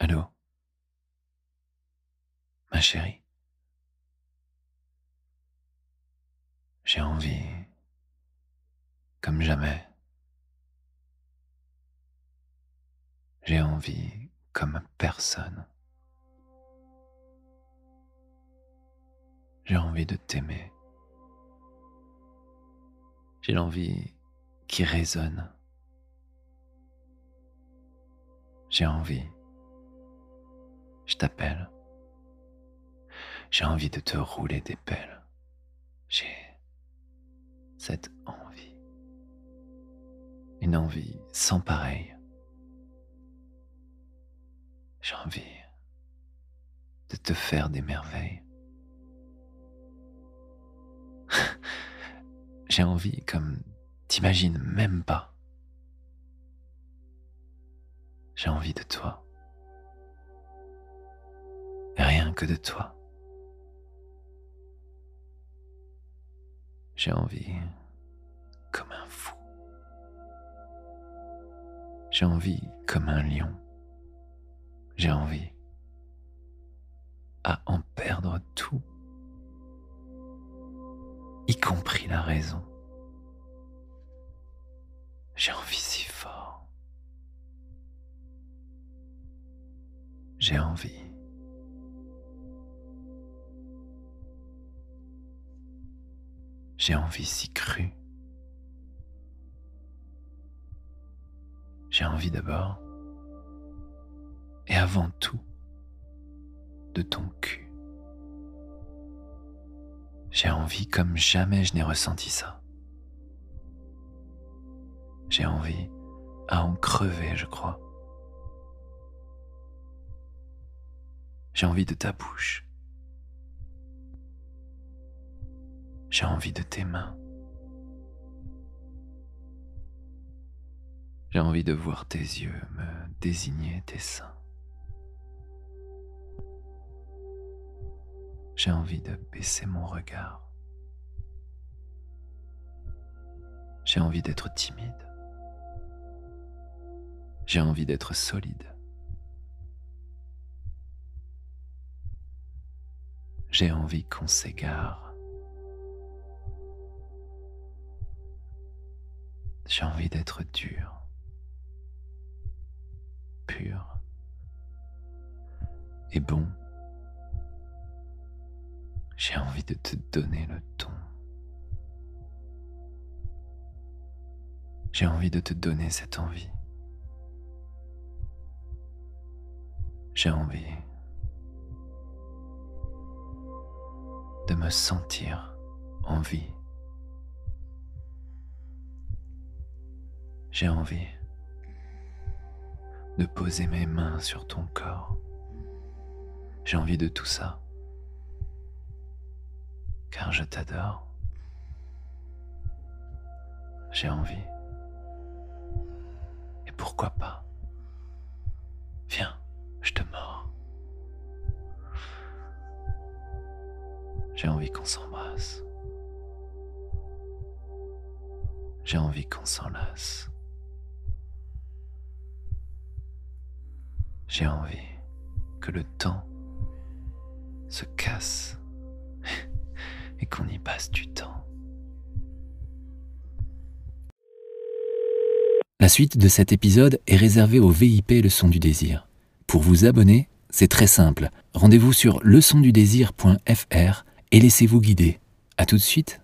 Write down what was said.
Allô? Ma chérie? J'ai envie, comme jamais. J'ai envie comme personne. J'ai envie de t'aimer. J'ai l'envie qui résonne. J'ai envie. Je t'appelle. J'ai envie de te rouler des pelles. J'ai cette envie. Une envie sans pareil. J'ai envie de te faire des merveilles. J'ai envie comme t'imagines même pas. J'ai envie de toi. De toi. J'ai envie comme un fou. J'ai envie comme un lion. J'ai envie à en perdre tout, y compris la raison. J'ai envie si fort. J'ai envie. J'ai envie si cru. J'ai envie d'abord et avant tout de ton cul. J'ai envie comme jamais je n'ai ressenti ça. J'ai envie à en crever, je crois. J'ai envie de ta bouche. J'ai envie de tes mains. J'ai envie de voir tes yeux me désigner tes seins. J'ai envie de baisser mon regard. J'ai envie d'être timide. J'ai envie d'être solide. J'ai envie qu'on s'égare. J'ai envie d'être dur, pur et bon. J'ai envie de te donner le ton. J'ai envie de te donner cette envie. J'ai envie de me sentir en vie. J'ai envie de poser mes mains sur ton corps. J'ai envie de tout ça car je t'adore. J'ai envie. Et pourquoi pas? Viens, je te mords. J'ai envie qu'on s'embrasse. J'ai envie qu'on s'enlace. J'ai envie que le temps se casse et qu'on y passe du temps. La suite de cet épisode est réservée au VIP Leçon du désir. Pour vous abonner, c'est très simple. Rendez-vous sur leçondudésir.fr et laissez-vous guider. À tout de suite.